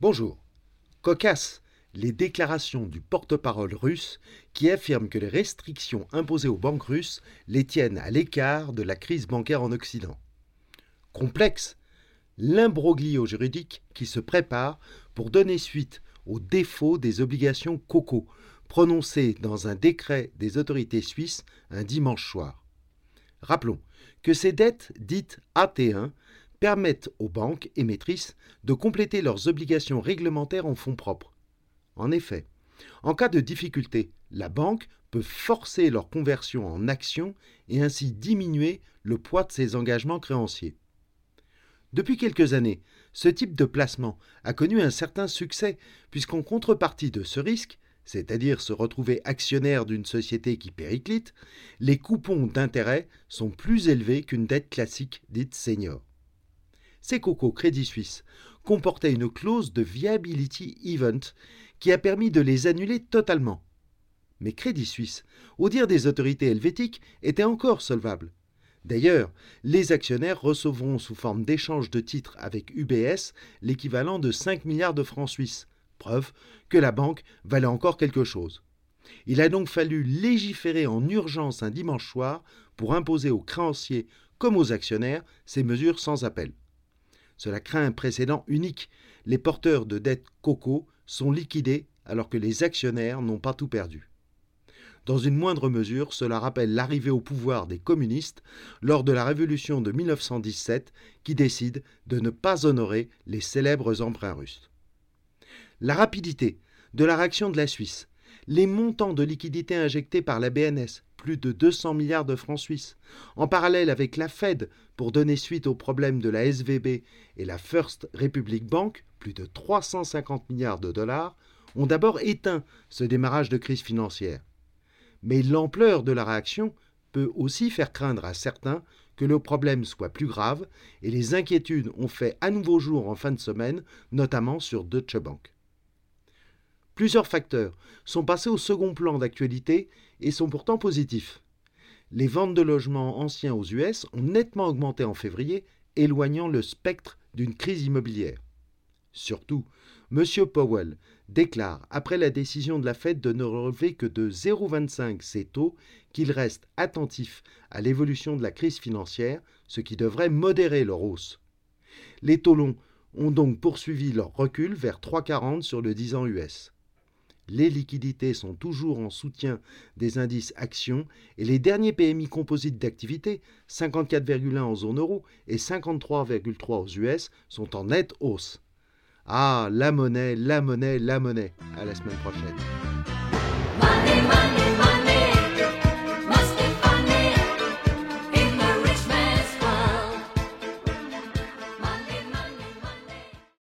Bonjour. Cocasse, les déclarations du porte-parole russe qui affirme que les restrictions imposées aux banques russes les tiennent à l'écart de la crise bancaire en Occident. Complexe, l'imbroglio juridique qui se prépare pour donner suite au défaut des obligations COCO prononcées dans un décret des autorités suisses un dimanche soir. Rappelons que ces dettes dites AT1 permettent aux banques émettrices de compléter leurs obligations réglementaires en fonds propres. En effet, en cas de difficulté, la banque peut forcer leur conversion en actions et ainsi diminuer le poids de ses engagements créanciers. Depuis quelques années, ce type de placement a connu un certain succès puisqu'en contrepartie de ce risque, c'est-à-dire se retrouver actionnaire d'une société qui périclite, les coupons d'intérêt sont plus élevés qu'une dette classique dite senior. Ces cocos Crédit Suisse comportaient une clause de viability event qui a permis de les annuler totalement. Mais Crédit Suisse, au dire des autorités helvétiques, était encore solvable. D'ailleurs, les actionnaires recevront sous forme d'échange de titres avec UBS l'équivalent de 5 milliards de francs suisses, preuve que la banque valait encore quelque chose. Il a donc fallu légiférer en urgence un dimanche soir pour imposer aux créanciers comme aux actionnaires ces mesures sans appel. Cela craint un précédent unique. Les porteurs de dettes COCO sont liquidés alors que les actionnaires n'ont pas tout perdu. Dans une moindre mesure, cela rappelle l'arrivée au pouvoir des communistes lors de la révolution de 1917 qui décide de ne pas honorer les célèbres emprunts russes. La rapidité de la réaction de la Suisse, les montants de liquidités injectés par la BNS, plus de 200 milliards de francs suisses, en parallèle avec la Fed pour donner suite aux problèmes de la SVB et la First Republic Bank, plus de 350 milliards de dollars, ont d'abord éteint ce démarrage de crise financière. Mais l'ampleur de la réaction peut aussi faire craindre à certains que le problème soit plus grave et les inquiétudes ont fait à nouveau jour en fin de semaine, notamment sur Deutsche Bank. Plusieurs facteurs sont passés au second plan d'actualité et sont pourtant positifs. Les ventes de logements anciens aux US ont nettement augmenté en février, éloignant le spectre d'une crise immobilière. Surtout, M. Powell déclare, après la décision de la Fed de ne relever que de 0,25 ses taux, qu'il reste attentif à l'évolution de la crise financière, ce qui devrait modérer leur hausse. Les taux longs ont donc poursuivi leur recul vers 3,40 sur le 10 ans US les liquidités sont toujours en soutien des indices actions et les derniers PMI composites d'activité, 54,1 en zone euro et 53,3 aux US, sont en nette hausse. Ah, la monnaie, la monnaie, la monnaie. À la semaine prochaine.